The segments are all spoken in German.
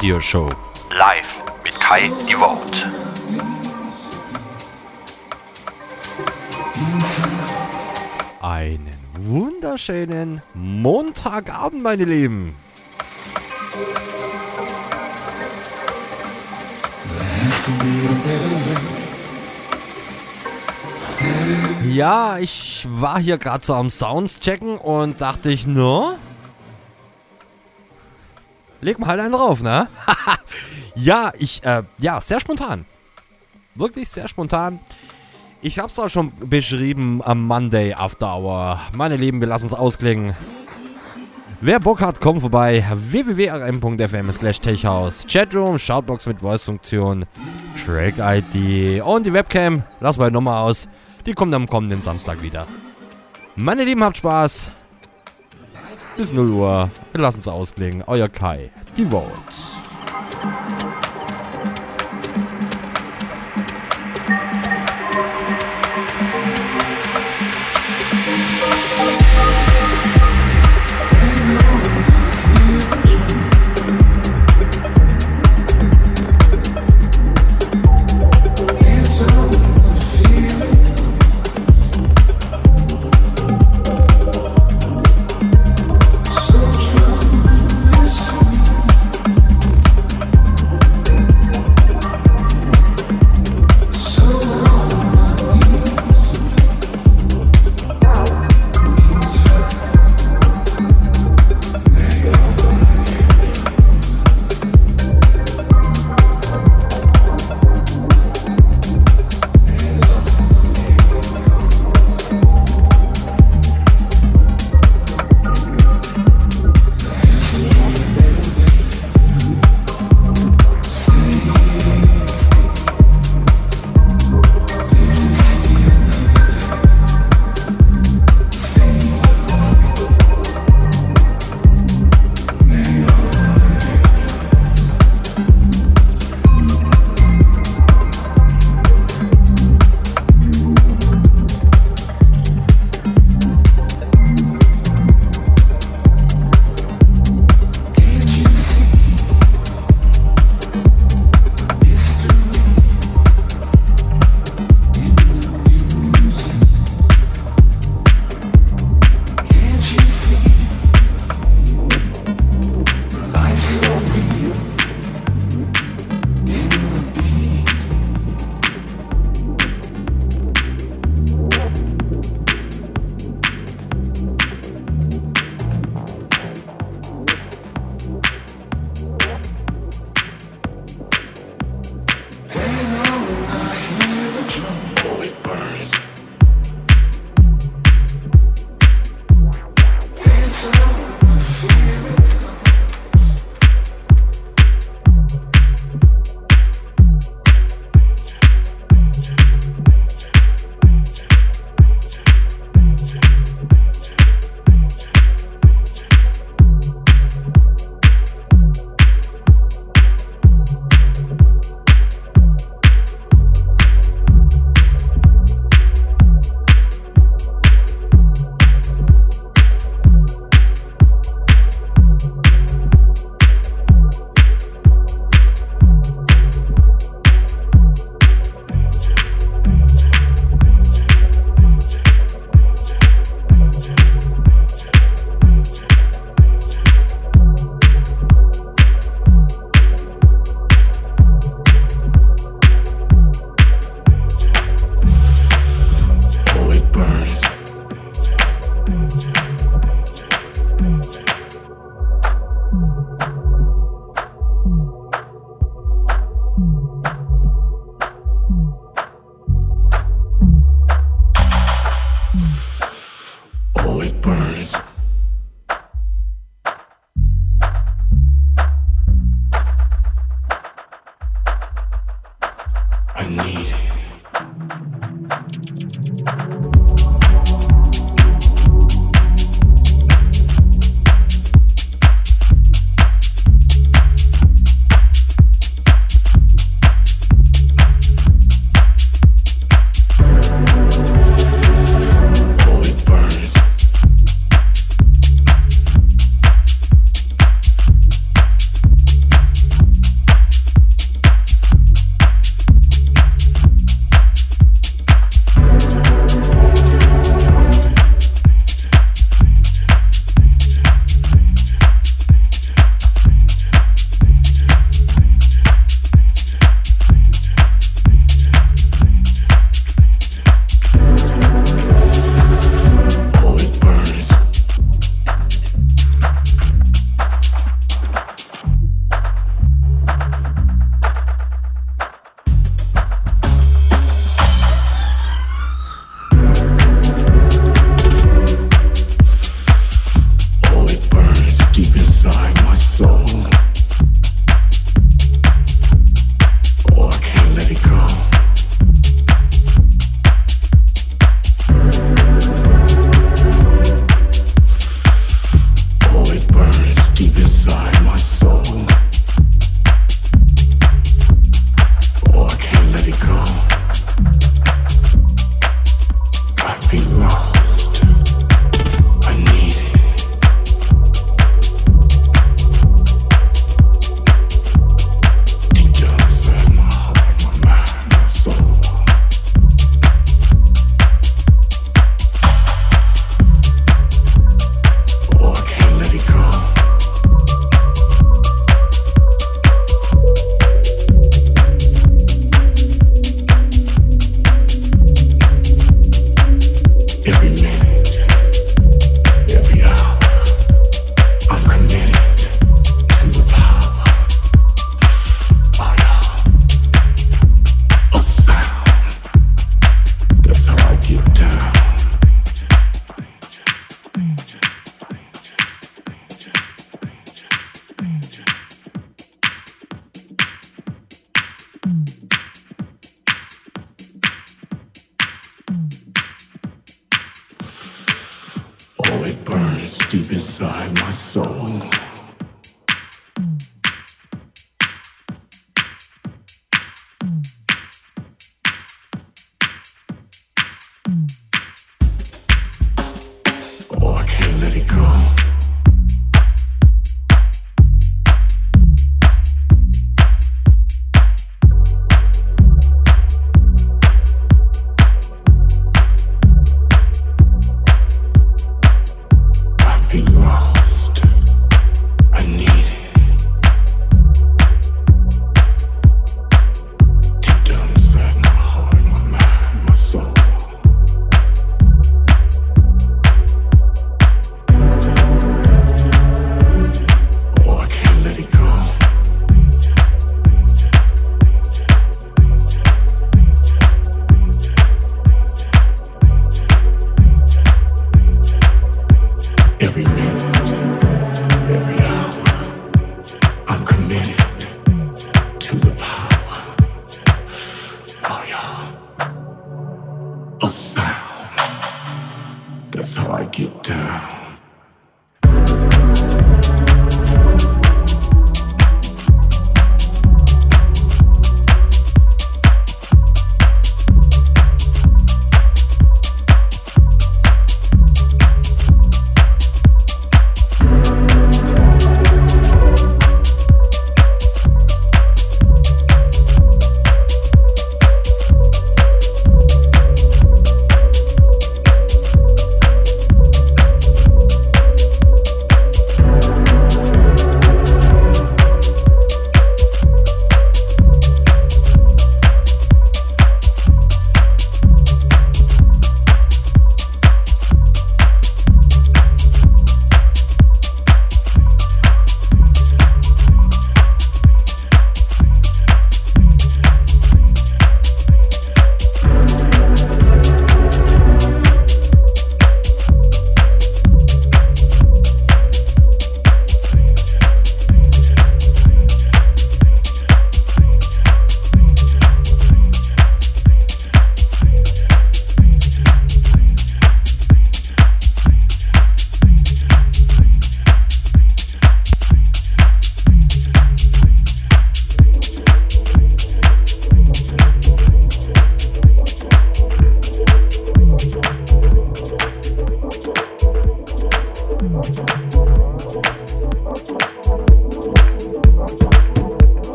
Radio Show. Live mit Kai Devote. Einen wunderschönen Montagabend, meine Lieben. Ja, ich war hier gerade so am Sounds checken und dachte ich, nur. No? leg mal halt einen drauf, ne? ja, ich, äh, ja, sehr spontan. Wirklich sehr spontan. Ich hab's auch schon beschrieben am Monday After Hour. Meine Lieben, wir lassen's ausklingen. Wer Bock hat, kommt vorbei. www.rm.fm slash techhaus. Chatroom, Shoutbox mit Voice-Funktion, Track-ID und die Webcam. Lass mal nochmal aus. Die kommt am kommenden Samstag wieder. Meine Lieben, habt Spaß. Bis 0 Uhr. Wir lassen es ausklingen. Euer Kai. Die Votes.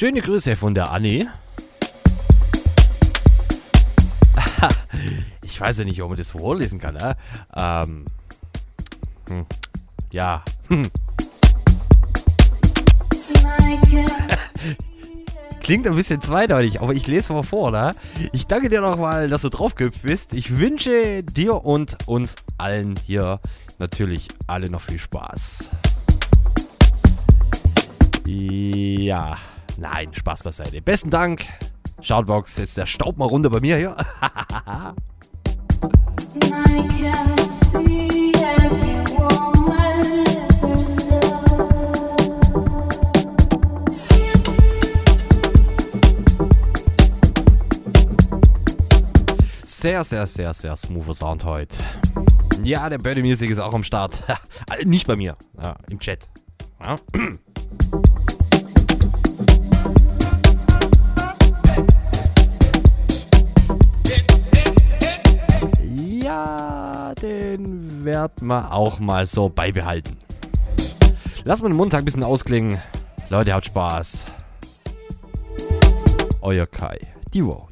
Schöne Grüße von der Annie. ich weiß ja nicht, ob man das vorlesen kann. Ne? Ähm, hm. Ja. Hm. Klingt ein bisschen zweideutig, aber ich lese mal vor, ne? Ich danke dir nochmal, dass du draufgehüpft bist. Ich wünsche dir und uns allen hier natürlich alle noch viel Spaß. Spaß beiseite. Besten Dank. Shoutbox, jetzt der Staub mal runter bei mir hier. Sehr, sehr, sehr, sehr smoother Sound heute. Ja, der Birdie Music ist auch am Start. Nicht bei mir, ja, im Chat. Ja, werden wir auch mal so beibehalten. Lass mal den Montag ein bisschen ausklingen. Leute, habt Spaß. Euer Kai, die Vote.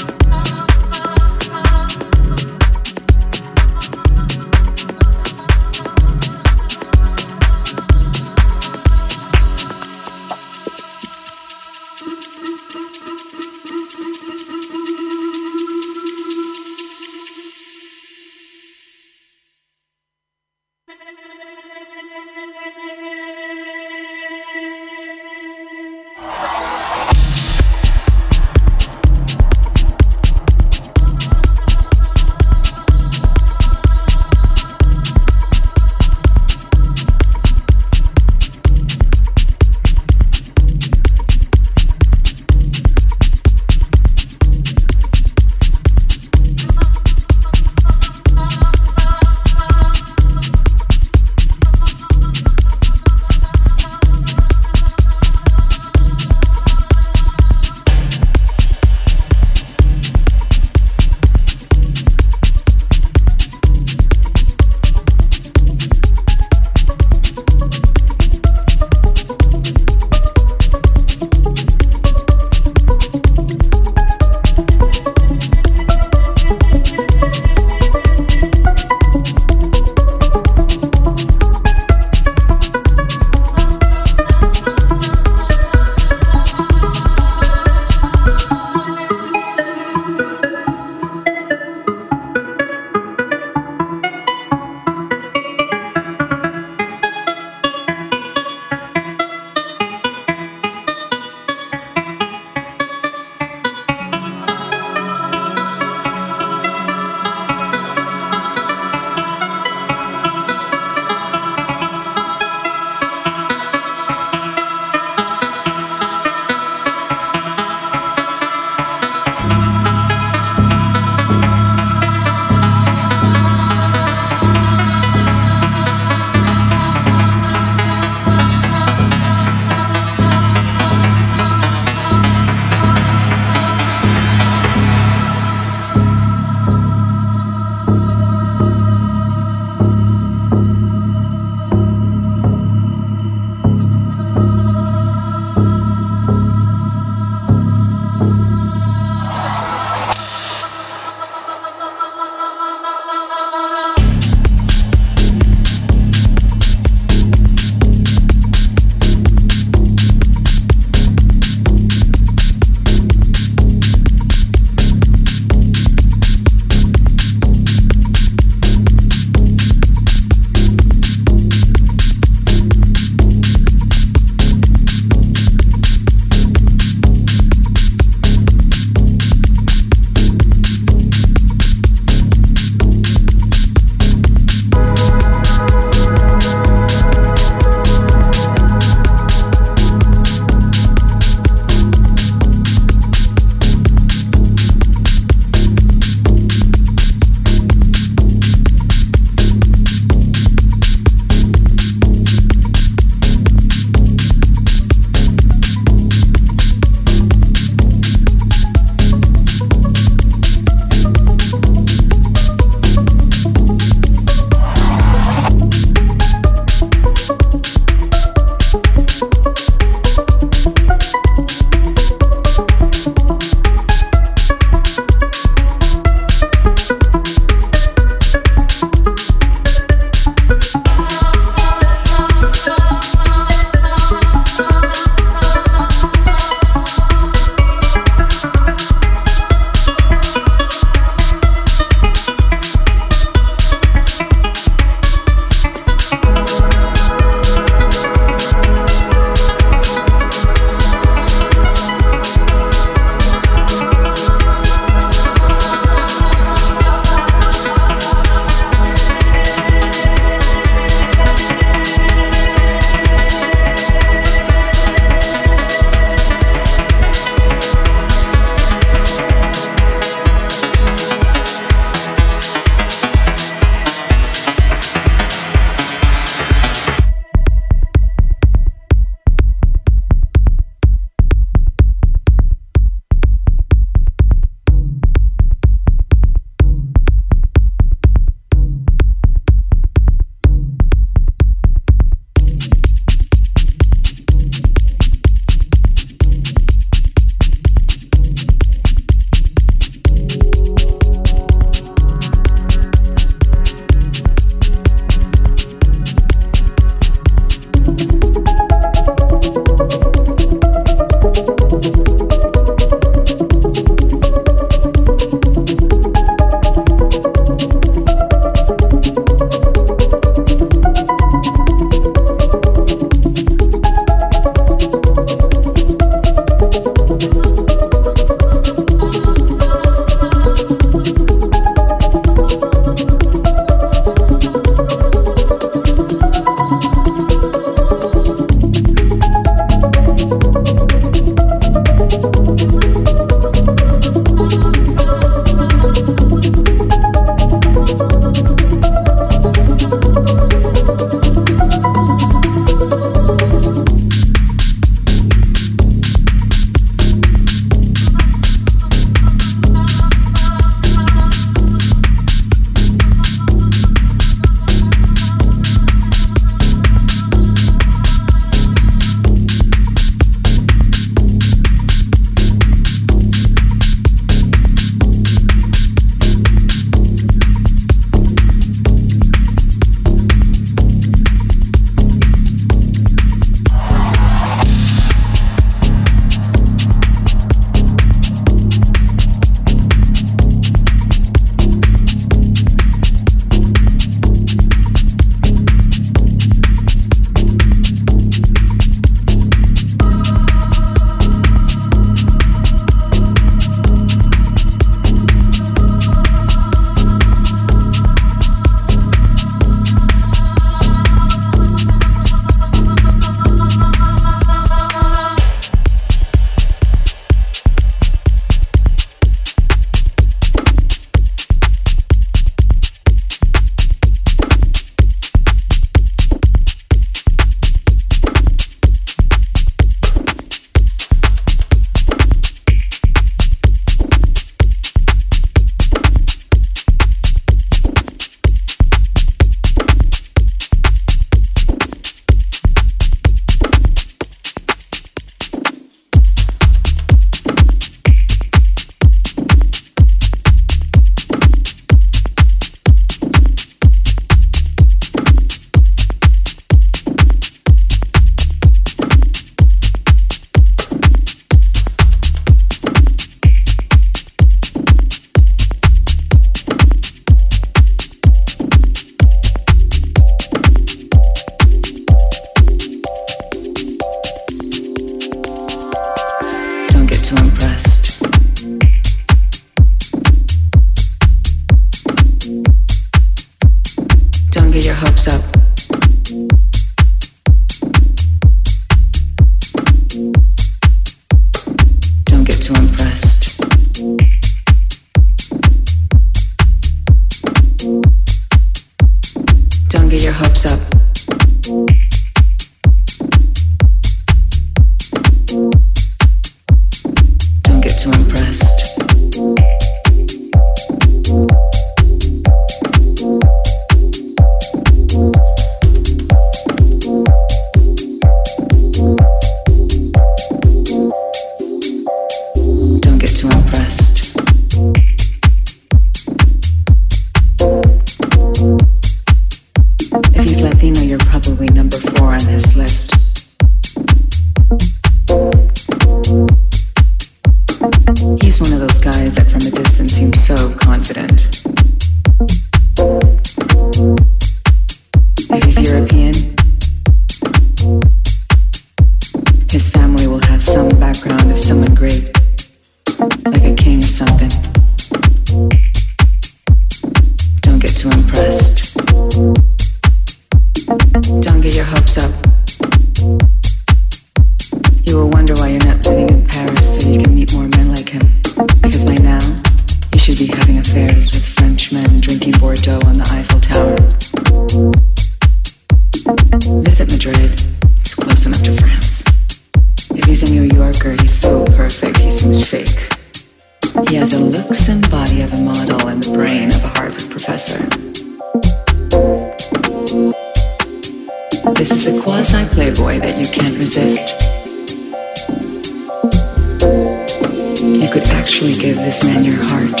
heart.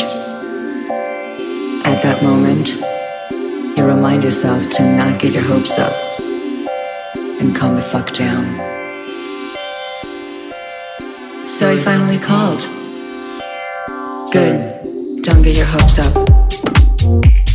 At that moment, you remind yourself to not get your hopes up and calm the fuck down. So I finally called. Good. Don't get your hopes up.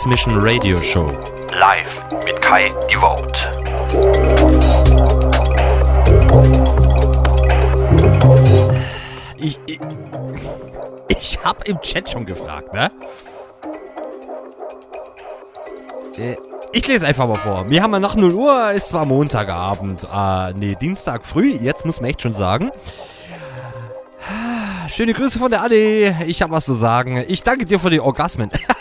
Transmission Radio Show. Live mit Kai Devote. Ich, ich, ich hab im Chat schon gefragt, ne? Äh, Ich lese einfach mal vor. Wir haben ja nach 0 Uhr, ist zwar Montagabend, äh, nee, Dienstag früh, jetzt muss man echt schon sagen. Schöne Grüße von der Anne. Ich habe was zu sagen. Ich danke dir für die Orgasmen.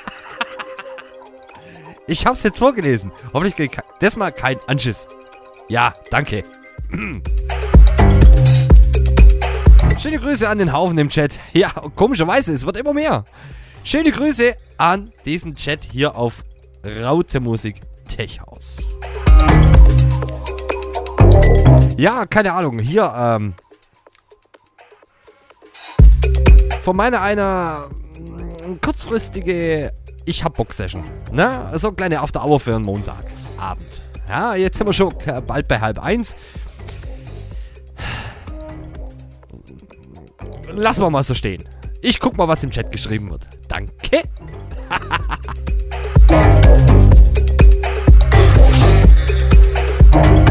ich hab's jetzt vorgelesen. Hoffentlich krieg ich das mal kein Anschiss. Ja, danke. Schöne Grüße an den Haufen im Chat. Ja, komischerweise, es wird immer mehr. Schöne Grüße an diesen Chat hier auf Raute Musik Tech House. Ja, keine Ahnung. Hier, ähm. Von meiner einer mm, kurzfristige ich hab Box-Session. Ne? So eine kleine After-Hour für einen Montagabend. Ja, jetzt sind wir schon bald bei halb eins. Lassen wir mal so stehen. Ich guck mal, was im Chat geschrieben wird. Danke.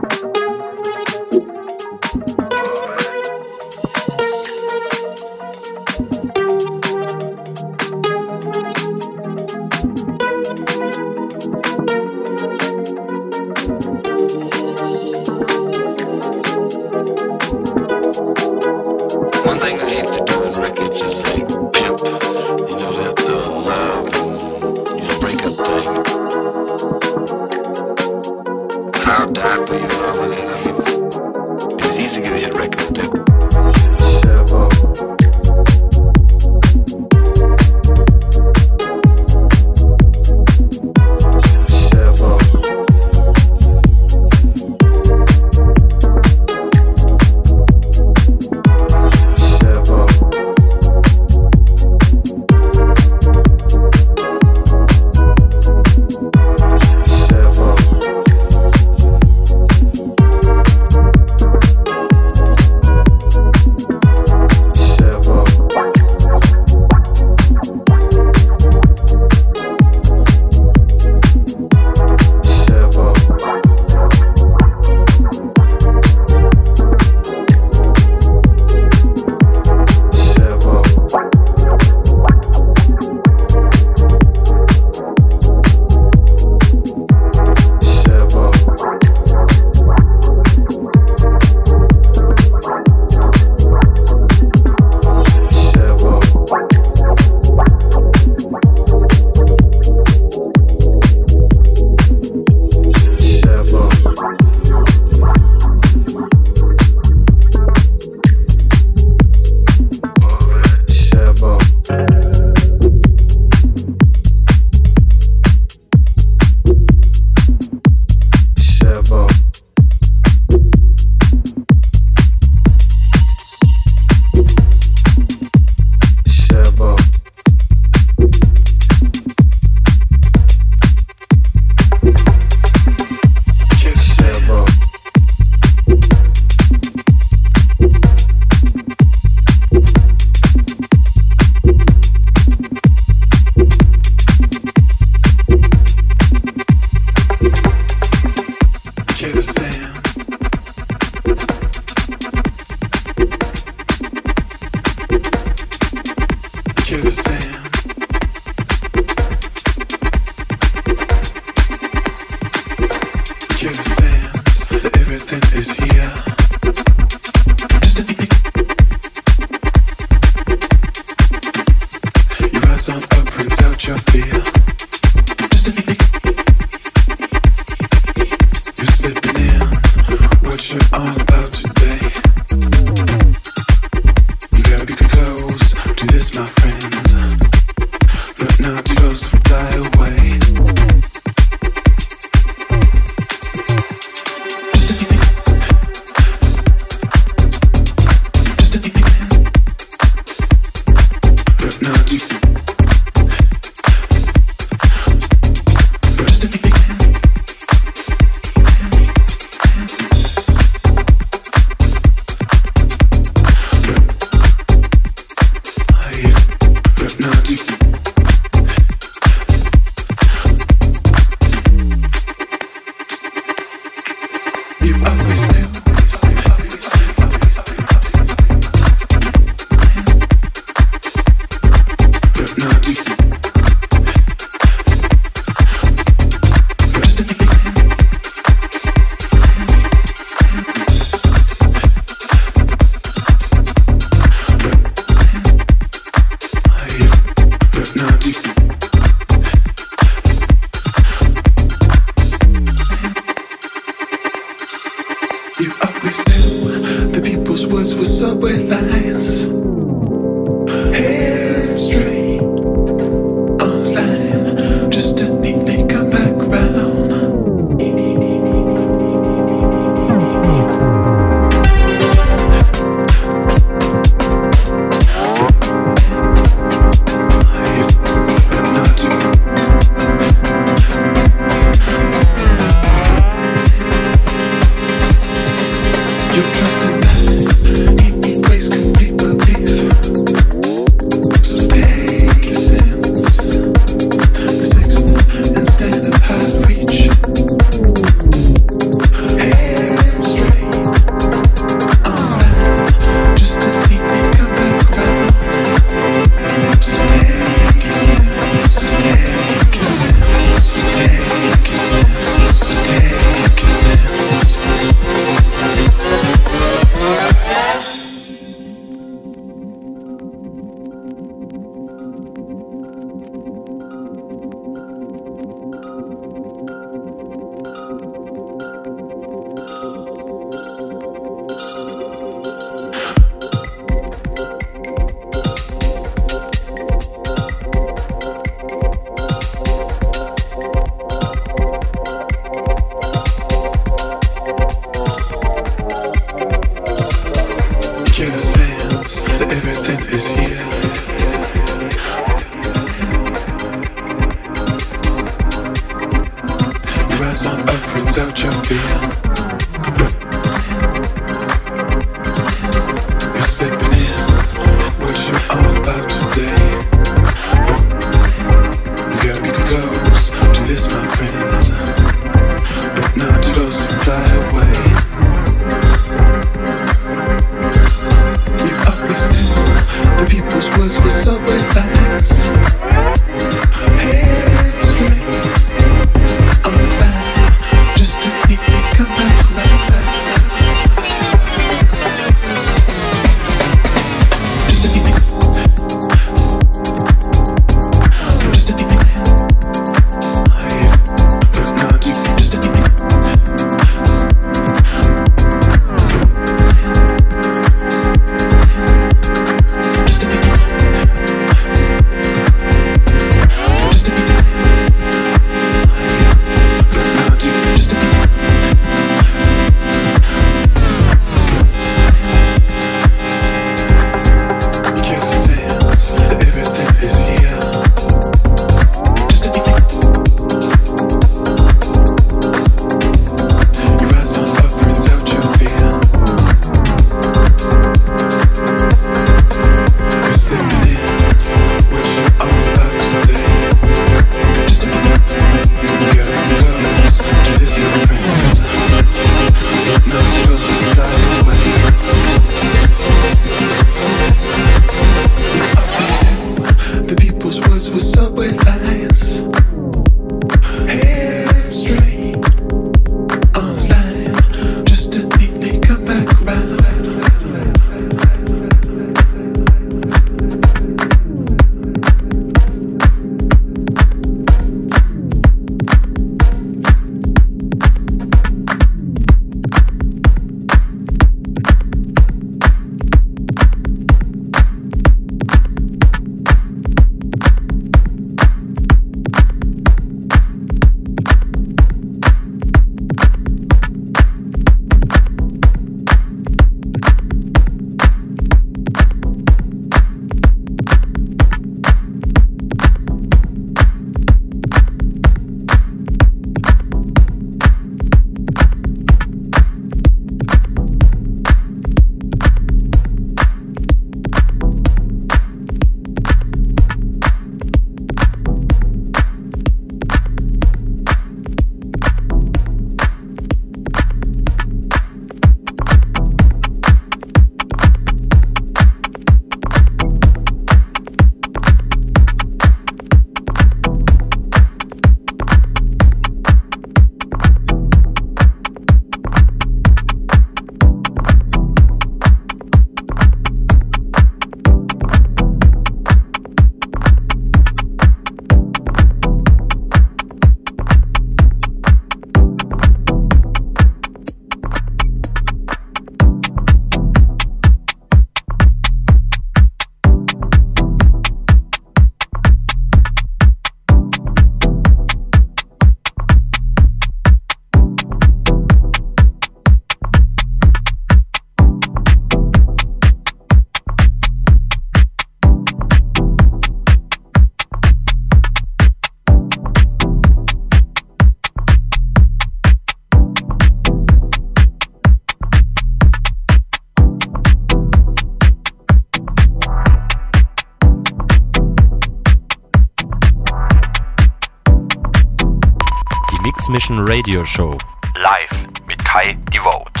X-Mission Radio Show. Live mit Kai Devote.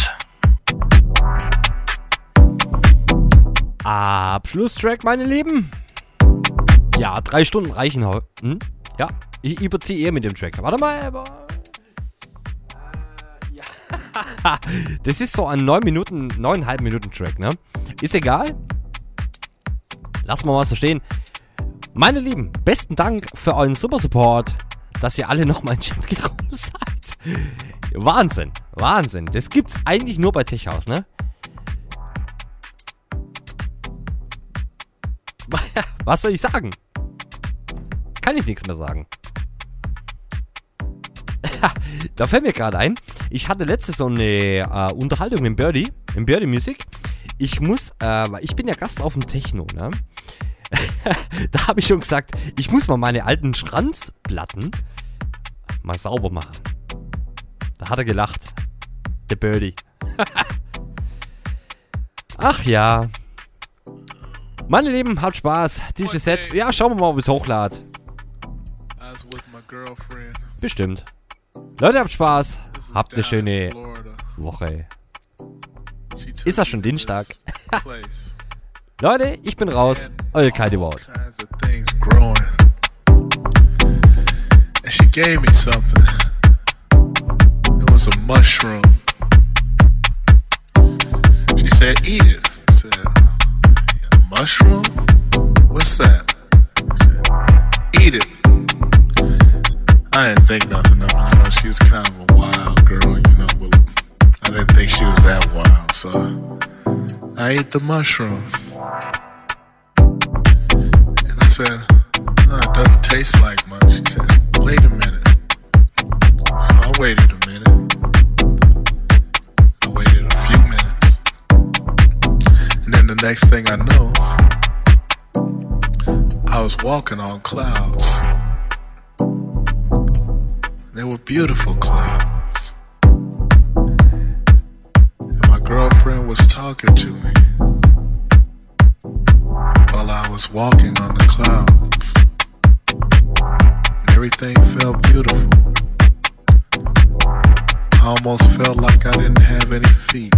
Abschlusstrack, meine Lieben. Ja, drei Stunden reichen heute. Hm? Ja, ich überziehe eher mit dem Track. Warte mal, aber. Äh, ja. Das ist so ein 9 Minuten, 9,5 Minuten Track, ne? Ist egal. Lassen wir mal so stehen. Meine Lieben, besten Dank für euren Super Support, dass ihr alle noch mal in den Chat gekommen seid. Wahnsinn, Wahnsinn. Das gibt's eigentlich nur bei Tech House, ne? Was soll ich sagen? Kann ich nichts mehr sagen. da fällt mir gerade ein, ich hatte letzte so eine äh, Unterhaltung mit Birdie, im Birdie Music. Ich muss, äh, ich bin ja Gast auf dem Techno, ne? da habe ich schon gesagt, ich muss mal meine alten Schranzplatten mal sauber machen. Da hat er gelacht. Der Birdie. Ach ja. Meine Lieben, habt Spaß. Dieses Set, ja, schauen wir mal, ob es hochlad. I was with my girlfriend. Bestimmt. Leute, habt Spaß. Habt eine schöne. Woche. Ist das schon Dienstag? Leute, ich bin raus. Euer growing. And she gave me something. It was a mushroom. She said, eat it. I said, "A mushroom? What's that? Said, eat it. I didn't think nothing of it. You know, she was kind of a wild girl, you know, but I didn't think she was that wild. So I ate the mushroom. And I said, "Oh, it doesn't taste like much. She said, wait a minute. So I waited a minute. I waited a few minutes. And then the next thing I know, I was walking on clouds. They were beautiful clouds. And my girlfriend was talking to me was walking on the clouds. And everything felt beautiful. I almost felt like I didn't have any feet.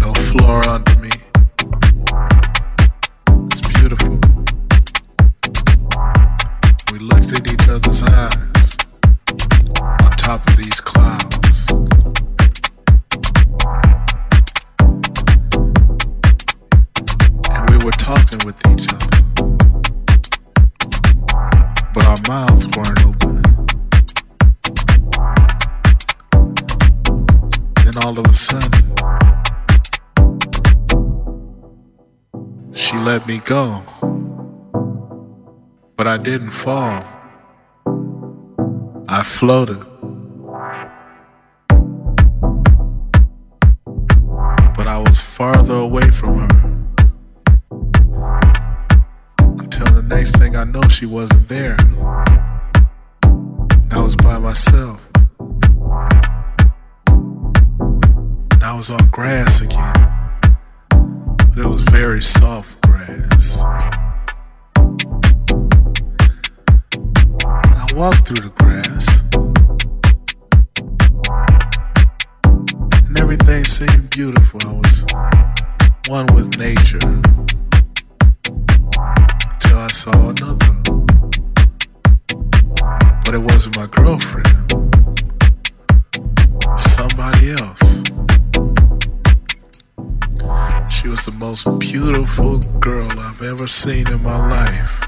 No floor under me. Mouths weren't open. Then all of a sudden, she let me go. But I didn't fall. I floated. But I was farther away from her. Until the next thing I know, she wasn't there. Myself. And I was on grass again. But it was very soft grass. I walked through the grass. And everything seemed beautiful. I was one with nature. Until I saw wasn't my girlfriend. Somebody else. She was the most beautiful girl I've ever seen in my life.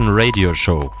Die Mix Mission Radio Show.